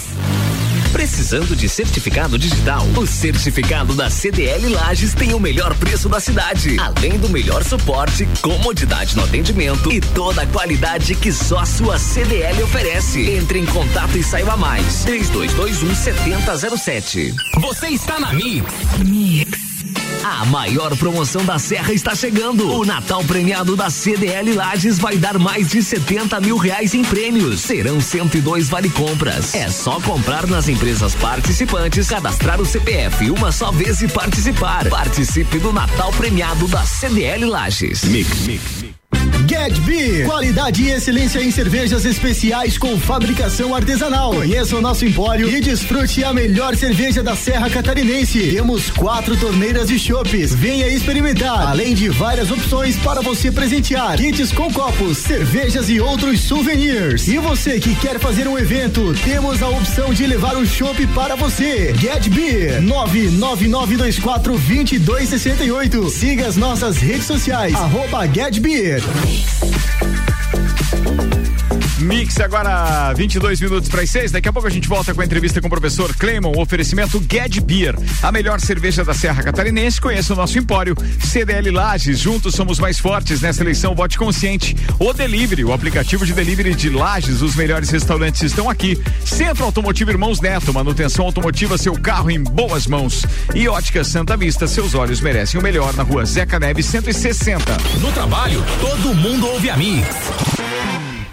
S19: Precisando de certificado digital? O certificado da CDL Lages tem o melhor preço da cidade, além do melhor suporte, comodidade no atendimento e toda a qualidade que só a sua CDL oferece. Entre em contato e saiba mais. 3221 7007.
S5: Você está na Mix.
S19: Mix. A maior promoção da Serra está chegando. O Natal premiado da CDL Lages vai dar mais de 70 mil reais em prêmios. Serão 102 vale compras. É só comprar nas empresas participantes, cadastrar o CPF uma só vez e participar. Participe do Natal premiado da CDL Lages.
S5: Mix, mix.
S20: Get Beer, qualidade e excelência em cervejas especiais com fabricação artesanal. Conheça o nosso empório e desfrute a melhor cerveja da Serra Catarinense. Temos quatro torneiras de chopes. Venha experimentar, além de várias opções para você presentear. Kits com copos, cervejas e outros souvenirs. E você que quer fazer um evento, temos a opção de levar um chopp para você. Get Beer, 99924 2268. Siga as nossas redes sociais, arroba Get Beer.
S1: Mix agora 22 minutos para as 6. Daqui a pouco a gente volta com a entrevista com o professor Clemon. Oferecimento Ged Beer, a melhor cerveja da Serra Catarinense. Conheça o nosso empório CDL Lages. Juntos somos mais fortes nessa eleição. Vote consciente. O Delivery, o aplicativo de delivery de Lages. Os melhores restaurantes estão aqui. Centro Automotivo Irmãos Neto, manutenção automotiva, seu carro em boas mãos. E Ótica Santa Vista, seus olhos merecem o melhor na rua Zeca Neves 160.
S5: No trabalho, todo mundo ouve a Mix.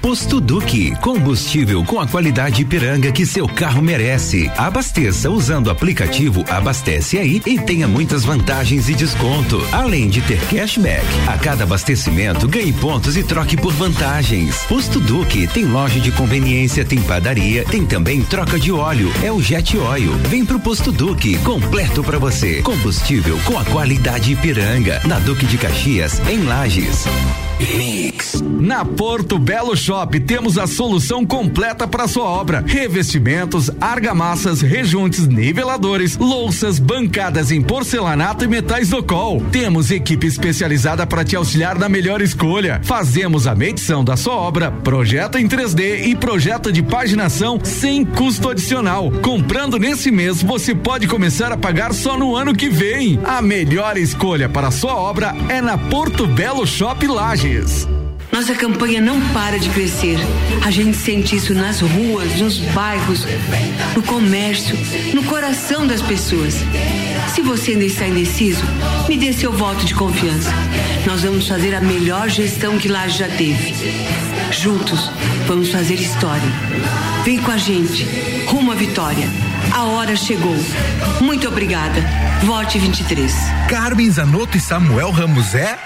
S8: Posto Duque, combustível com a qualidade Ipiranga que seu carro merece. Abasteça usando o aplicativo Abastece Aí e tenha muitas vantagens e desconto. Além de ter cashback, a cada abastecimento ganhe pontos e troque por vantagens. Posto Duque tem loja de conveniência, tem padaria, tem também troca de óleo. É o Jet Oil. Vem pro Posto Duque, completo para você. Combustível com a qualidade Ipiranga, na Duque de Caxias, em Lages.
S5: Mix. Na Porto Belo Shop temos a solução completa para sua obra: revestimentos, argamassas, rejuntes, niveladores, louças, bancadas em porcelanato e metais do col. Temos equipe especializada para te auxiliar na melhor escolha. Fazemos a medição da sua obra, projeto em 3D e projeto de paginação sem custo adicional. Comprando nesse mês, você pode começar a pagar só no ano que vem. A melhor escolha para sua obra é na Porto Belo Shop Lages.
S21: Nossa campanha não para de crescer. A gente sente isso nas ruas, nos bairros, no comércio, no coração das pessoas. Se você ainda está indeciso, me dê seu voto de confiança. Nós vamos fazer a melhor gestão que Laje já teve. Juntos, vamos fazer história. Vem com a gente, rumo à vitória. A hora chegou. Muito obrigada. Vote 23.
S22: Carmen Zanotto e Samuel Ramos é.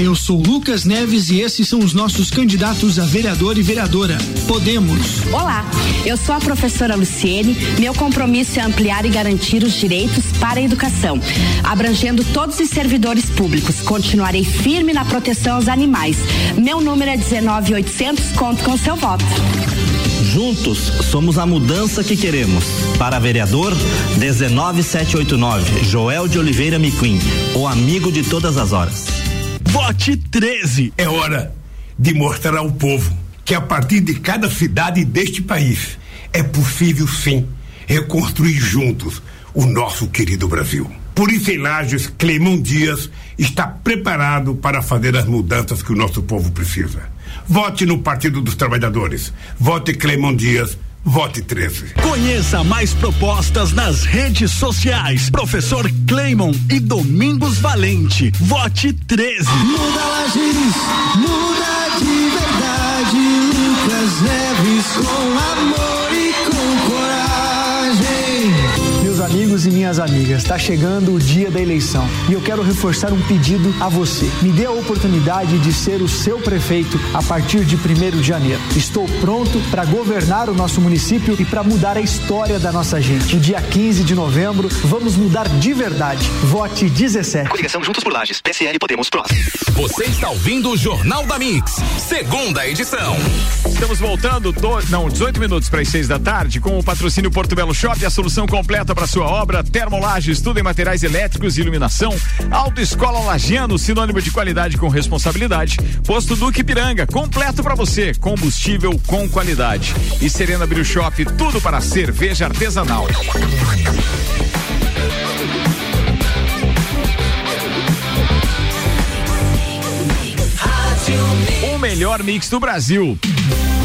S23: Eu sou Lucas Neves e esses são os nossos candidatos a vereador e vereadora. Podemos.
S24: Olá, eu sou a professora Luciene. Meu compromisso é ampliar e garantir os direitos para a educação, abrangendo todos os servidores públicos. Continuarei firme na proteção aos animais. Meu número é 19800. Conto com seu voto.
S25: Juntos somos a mudança que queremos. Para vereador 19789, Joel de Oliveira Miquim, o amigo de todas as horas.
S26: Vote 13. É hora de mostrar ao povo que a partir de cada cidade deste país é possível sim reconstruir juntos o nosso querido Brasil. Por isso, em Lages, Clemão Dias está preparado para fazer as mudanças que o nosso povo precisa. Vote no Partido dos Trabalhadores. Vote Clemão Dias Vote 13.
S23: Conheça mais propostas nas redes sociais. Professor Cleimon e Domingos Valente. Vote 13.
S6: Muda Lages, muda de verdade. Lucas Neves com amor
S27: amigos e minhas amigas, está chegando o dia da eleição e eu quero reforçar um pedido a você. Me dê a oportunidade de ser o seu prefeito a partir de 1 de janeiro. Estou pronto para governar o nosso município e para mudar a história da nossa gente. No dia 15 de novembro, vamos mudar de verdade. Vote 17.
S28: Coligação Juntos por Lages, PSL Podemos Prós.
S29: Você está ouvindo o Jornal da Mix, segunda edição.
S1: Estamos voltando, do, não, 18 minutos para as 6 da tarde, com o patrocínio Porto Belo Shop, a solução completa para sua obra, Termolages, tudo em materiais elétricos e iluminação, Autoescola Lagiano, sinônimo de qualidade com responsabilidade, Posto Duque Piranga, completo para você, combustível com qualidade. E Serena Brew Shop, tudo para cerveja artesanal. O melhor mix do Brasil.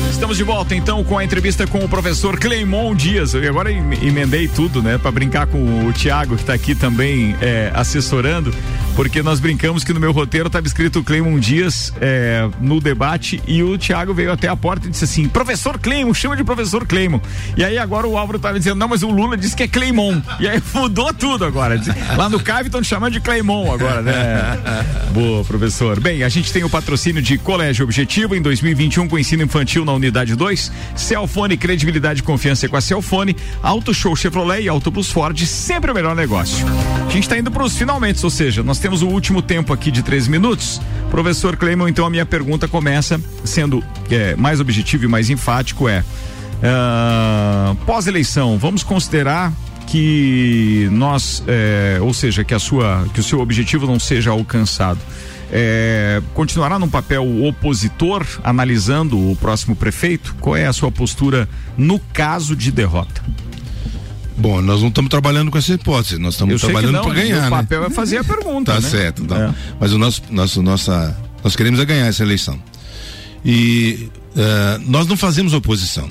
S1: Estamos de volta então com a entrevista com o professor Cleimon Dias. Eu agora em- emendei tudo, né, Pra brincar com o Tiago que tá aqui também é, assessorando, porque nós brincamos que no meu roteiro estava escrito Cleimon Dias é, no debate e o Tiago veio até a porta e disse assim: "Professor Cleimon, chama de professor Cleimon". E aí agora o Álvaro tava dizendo: "Não, mas o Lula disse que é Cleimon". E aí mudou tudo agora. Lá no CAV estão chamando de Cleimon agora, né? Boa, professor. Bem, a gente tem o patrocínio de Colégio Objetivo em 2021 com ensino infantil na unidade 2. Celfone, credibilidade e confiança com a Celfone. Auto Show Chevrolet e Auto Plus Ford, sempre o melhor negócio. A gente está indo para os finalmente, ou seja, nós temos o último tempo aqui de 13 minutos. Professor Cleimon, então a minha pergunta começa sendo é, mais objetivo e mais enfático é ah, pós-eleição, vamos considerar que nós, é, ou seja, que a sua, que o seu objetivo não seja alcançado. É, continuará num papel opositor, analisando o próximo prefeito? Qual é a sua postura no caso de derrota?
S2: Bom, nós não estamos trabalhando com essa hipótese, nós estamos trabalhando para ganhar.
S1: o
S2: né?
S1: papel é fazer a pergunta,
S2: Tá
S1: né?
S2: certo, então.
S1: É.
S2: Mas o nosso, nosso, nossa, nós queremos é ganhar essa eleição. E eh, nós não fazemos oposição.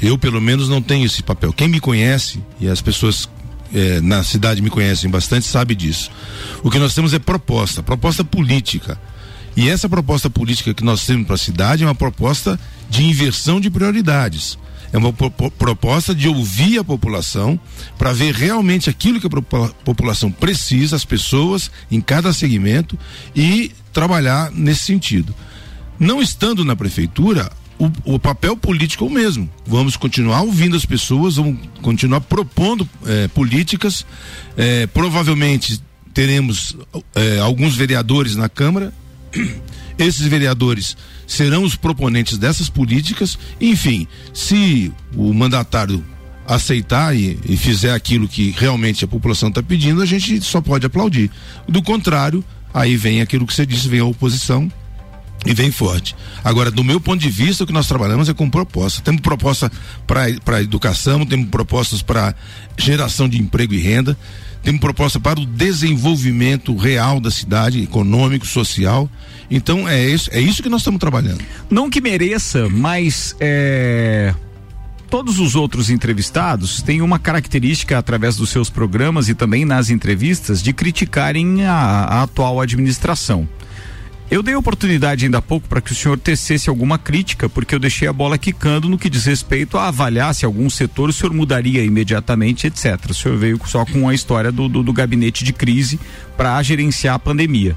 S2: Eu, pelo menos, não tenho esse papel. Quem me conhece, e as pessoas eh, na cidade me conhecem bastante, sabe disso. O que nós temos é proposta, proposta política. E essa proposta política que nós temos para a cidade é uma proposta de inversão de prioridades. É uma po- po- proposta de ouvir a população para ver realmente aquilo que a população precisa, as pessoas em cada segmento e trabalhar nesse sentido. Não estando na prefeitura, o, o papel político é o mesmo. Vamos continuar ouvindo as pessoas, vamos continuar propondo eh, políticas. eh, provavelmente teremos eh, alguns vereadores na Câmara. Esses vereadores serão os proponentes dessas políticas. Enfim, se o mandatário aceitar e, e fizer aquilo que realmente a população está pedindo, a gente só pode aplaudir. Do contrário, aí vem aquilo que você disse, vem a oposição e vem forte. Agora, do meu ponto de vista, o que nós trabalhamos é com proposta. Temos proposta para educação, temos propostas para geração de emprego e renda, temos proposta para o desenvolvimento real da cidade, econômico, social. Então, é isso, é isso que nós estamos trabalhando.
S1: Não que mereça, mas é, todos os outros entrevistados têm uma característica através dos seus programas e também nas entrevistas de criticarem a, a atual administração. Eu dei oportunidade ainda há pouco para que o senhor tecesse alguma crítica, porque eu deixei a bola quicando no que diz respeito a avaliar se algum setor o senhor mudaria imediatamente, etc. O senhor veio só com a história do, do, do gabinete de crise para gerenciar a pandemia.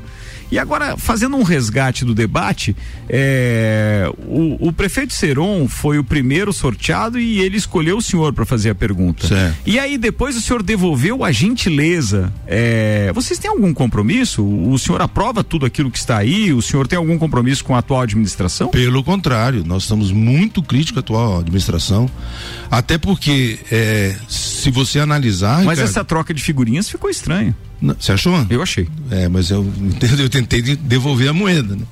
S1: E agora, fazendo um resgate do debate, é, o, o prefeito Seron foi o primeiro sorteado e ele escolheu o senhor para fazer a pergunta.
S2: Certo.
S1: E aí depois o senhor devolveu a gentileza. é, vocês têm algum compromisso? O senhor aprova tudo aquilo que está aí? O senhor tem algum compromisso com a atual administração?
S2: Pelo contrário, nós estamos muito críticos à atual administração, até porque é, se você analisar.
S1: Mas
S2: Ricardo,
S1: essa troca de figurinhas ficou estranha.
S2: Não, Você achou?
S1: Eu achei.
S2: É, mas eu, eu tentei de- devolver a moeda, né?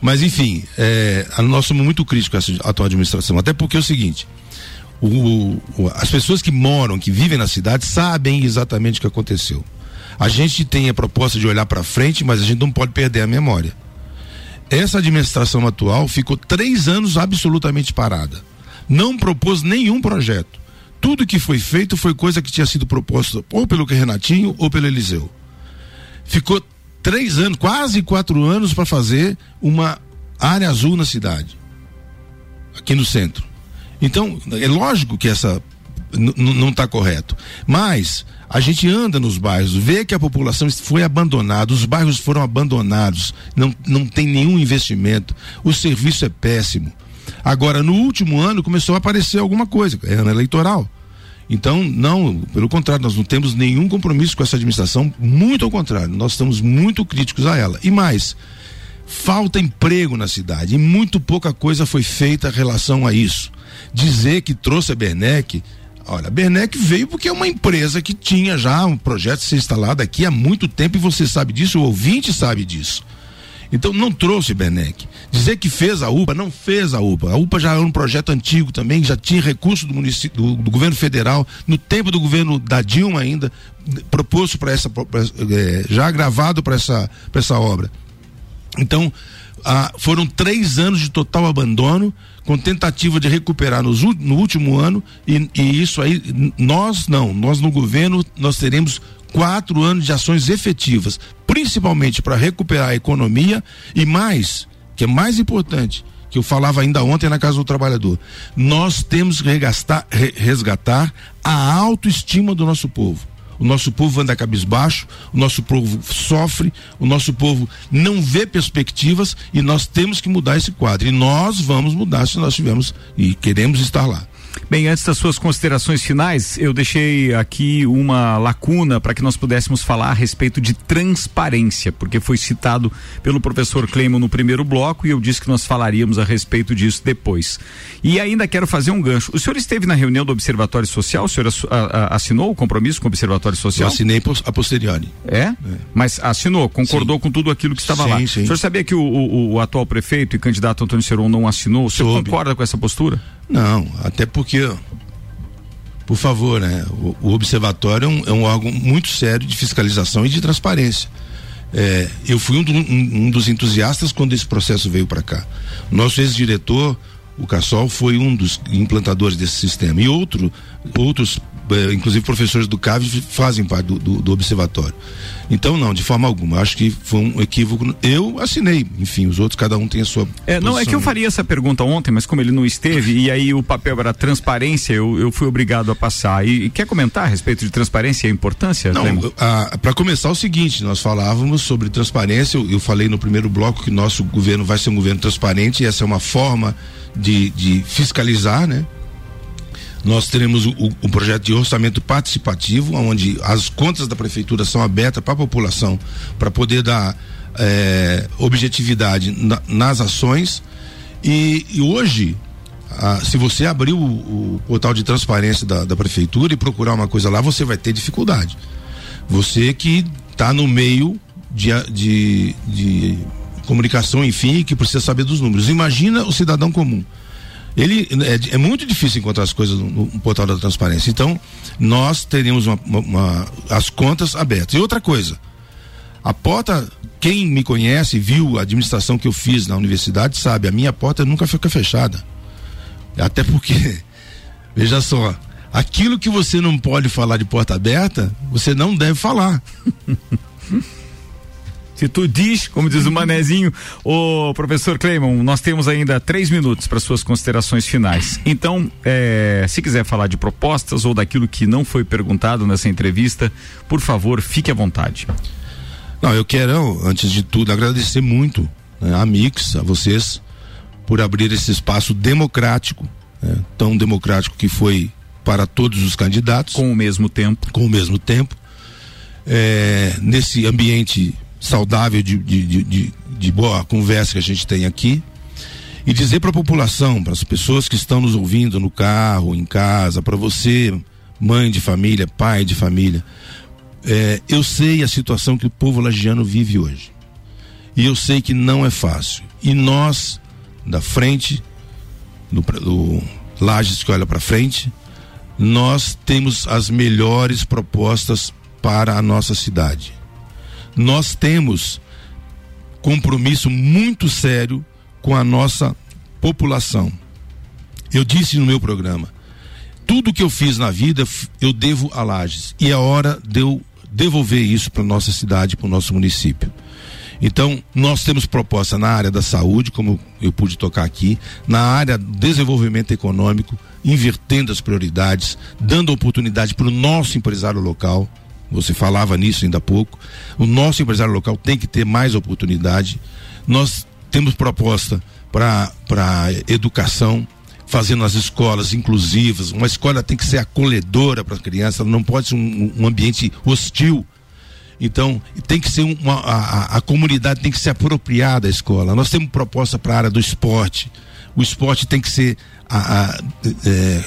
S2: Mas enfim, é, nós somos muito críticos com essa atual administração, até porque é o seguinte, o- o- as pessoas que moram, que vivem na cidade, sabem exatamente o que aconteceu. A gente tem a proposta de olhar para frente, mas a gente não pode perder a memória. Essa administração atual ficou três anos absolutamente parada. Não propôs nenhum projeto. Tudo que foi feito foi coisa que tinha sido proposta ou pelo Renatinho ou pelo Eliseu. Ficou três anos, quase quatro anos para fazer uma área azul na cidade, aqui no centro. Então, é lógico que essa não está correto. Mas a gente anda nos bairros, vê que a população foi abandonada, os bairros foram abandonados, não, não tem nenhum investimento, o serviço é péssimo. Agora, no último ano começou a aparecer alguma coisa, é ano eleitoral. Então, não, pelo contrário, nós não temos nenhum compromisso com essa administração, muito ao contrário, nós estamos muito críticos a ela. E mais, falta emprego na cidade e muito pouca coisa foi feita em relação a isso. Dizer que trouxe a Bernec Olha, a Bernec veio porque é uma empresa que tinha já um projeto ser instalado aqui há muito tempo e você sabe disso, o ouvinte sabe disso. Então não trouxe Bernec. Dizer que fez a UPA, não fez a UPA. A UPA já era um projeto antigo também, já tinha recurso do município, do, do governo federal, no tempo do governo da Dilma ainda, proposto para essa, pra, é, já gravado para essa, essa obra. Então, foram três anos de total abandono, com tentativa de recuperar nos, no último ano, e, e isso aí, nós não, nós no governo, nós teremos quatro anos de ações efetivas, principalmente para recuperar a economia e mais, que é mais importante, que eu falava ainda ontem na Casa do Trabalhador, nós temos que resgatar a autoestima do nosso povo o nosso povo anda cabisbaixo, o nosso povo sofre, o nosso povo não vê perspectivas e nós temos que mudar esse quadro. E nós vamos mudar se nós tivermos e queremos estar lá.
S1: Bem, antes das suas considerações finais, eu deixei aqui uma lacuna para que nós pudéssemos falar a respeito de transparência, porque foi citado pelo professor Cleimo no primeiro bloco e eu disse que nós falaríamos a respeito disso depois. E ainda quero fazer um gancho. O senhor esteve na reunião do Observatório Social? O senhor assinou o compromisso com o Observatório Social?
S2: Eu assinei a posteriori.
S1: É? é. Mas assinou, concordou sim. com tudo aquilo que estava sim, lá. Sim. O senhor sabia que o, o, o, atual prefeito e candidato Antônio Seron não assinou? O senhor Soube. concorda com essa postura?
S2: Não, até porque, por favor, né? O, o observatório é um, é um, órgão muito sério de fiscalização e de transparência. É, eu fui um, do, um, um, dos entusiastas quando esse processo veio para cá. Nosso ex-diretor, o Cassol, foi um dos implantadores desse sistema. E outro, outros inclusive professores do CAV fazem parte do, do, do, observatório. Então, não, de forma alguma. Acho que foi um equívoco. Eu assinei, enfim, os outros, cada um tem a sua.
S1: É, não, é que eu faria essa pergunta ontem, mas como ele não esteve, e aí o papel era transparência, eu, eu fui obrigado a passar. E, e quer comentar a respeito de transparência e a importância?
S2: Não, para começar o seguinte, nós falávamos sobre transparência, eu, eu falei no primeiro bloco que nosso governo vai ser um governo transparente, e essa é uma forma de, de fiscalizar, né? Nós teremos o, o, projeto de orçamento participativo, onde as contas da prefeitura são abertas para a população, para poder dar é, objetividade na, nas ações. E, e hoje, se você abrir o, o, portal de transparência da, da prefeitura e procurar uma coisa lá, você vai ter dificuldade. Você que está no meio de, de, de comunicação, enfim, que precisa saber dos números. Imagina o cidadão comum ele é, é, muito difícil encontrar as coisas no, no, portal da transparência. Então, nós teríamos uma, uma, uma, as contas abertas. E outra coisa, a porta, quem me conhece, viu a administração que eu fiz na universidade, sabe, a minha porta nunca fica fechada. Até porque, veja só, aquilo que você não pode falar de porta aberta, você não deve falar.
S1: Se tu diz, como diz o manezinho, o professor Cleimon, nós temos ainda três minutos para suas considerações finais. Então, é, se quiser falar de propostas ou daquilo que não foi perguntado nessa entrevista, por favor, fique à vontade.
S2: Não, eu quero, antes de tudo, agradecer muito né, a Mix, a vocês, por abrir esse espaço democrático, né, tão democrático que foi para todos os candidatos.
S1: Com o mesmo tempo.
S2: Com o mesmo tempo. É, nesse ambiente saudável de, de, de, de boa conversa que a gente tem aqui e dizer para a população, para as pessoas que estão nos ouvindo no carro, em casa, para você, mãe de família, pai de família, é, eu sei a situação que o povo lagiano vive hoje. E eu sei que não é fácil. E nós, da frente, do, do Lages que olha para frente, nós temos as melhores propostas para a nossa cidade nós temos compromisso muito sério com a nossa população. Eu disse no meu programa, tudo que eu fiz na vida eu devo a Lages e é hora de eu devolver isso para nossa cidade, para o nosso município. Então, nós temos proposta na área da saúde, como eu pude tocar aqui, na área do desenvolvimento econômico, invertendo as prioridades, dando oportunidade para o nosso empresário local. Você falava nisso ainda há pouco. O nosso empresário local tem que ter mais oportunidade. Nós temos proposta para educação, fazendo as escolas inclusivas. Uma escola tem que ser acolhedora para a criança, não pode ser um, um ambiente hostil então, tem que ser uma. A, a, comunidade tem que se apropriar da escola. Nós temos proposta para a área do esporte. O esporte tem que ser. A, a, é,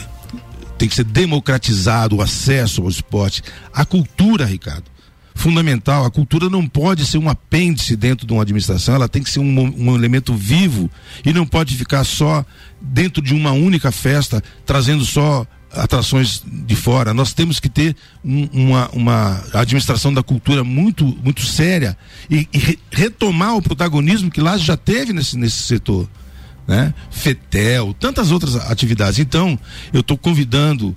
S2: tem que ser democratizado o acesso ao esporte. A cultura, Ricardo, fundamental. A cultura não pode ser um apêndice dentro de uma administração, ela tem que ser um, um, elemento vivo e não pode ficar só dentro de uma única festa, trazendo só atrações de fora. Nós temos que ter um, uma, uma administração da cultura muito, muito séria e, e re, retomar o protagonismo que lá já teve nesse, nesse setor. Né? FETEL, tantas outras atividades. Então, eu estou convidando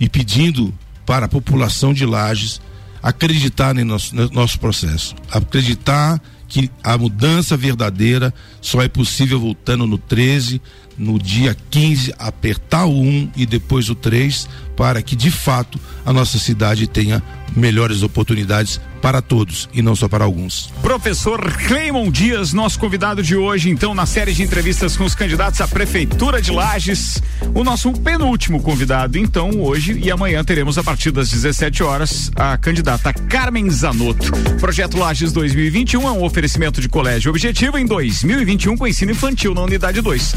S2: e pedindo para a população de Lages acreditar no nosso, no nosso processo, acreditar que a mudança verdadeira só é possível voltando no 13, no dia 15, apertar o 1 e depois o 3, para que de fato a nossa cidade tenha melhores oportunidades para todos e não só para alguns.
S1: Professor Cleimon Dias, nosso convidado de hoje, então, na série de entrevistas com os candidatos à Prefeitura de Lages. O nosso penúltimo convidado, então, hoje e amanhã teremos a partir das 17 horas a candidata Carmen Zanotto. Projeto Lages 2021 é um oferecimento de colégio objetivo em 2021 com ensino infantil na unidade 2.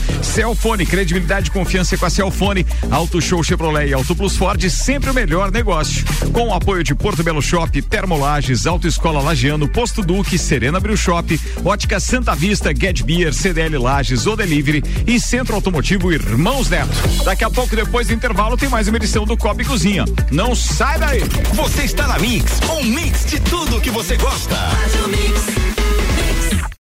S1: Celfone, credibilidade e confiança com a Celfone. Auto Show Chevrolet e Auto Plus Ford, sempre o melhor negócio. Com o apoio de Porto Belo Shop, Termolages, Autoescola Lagiano, Posto Duque, Serena Bril Shop, Ótica Santa Vista, Get Beer, CDL Lages, O Delivery e Centro Automotivo Irmãos Neto. Daqui a pouco, depois do intervalo, tem mais uma edição do Copa e Cozinha. Não sai daí!
S29: Você está na Mix, um mix de tudo que você gosta. Faz o mix.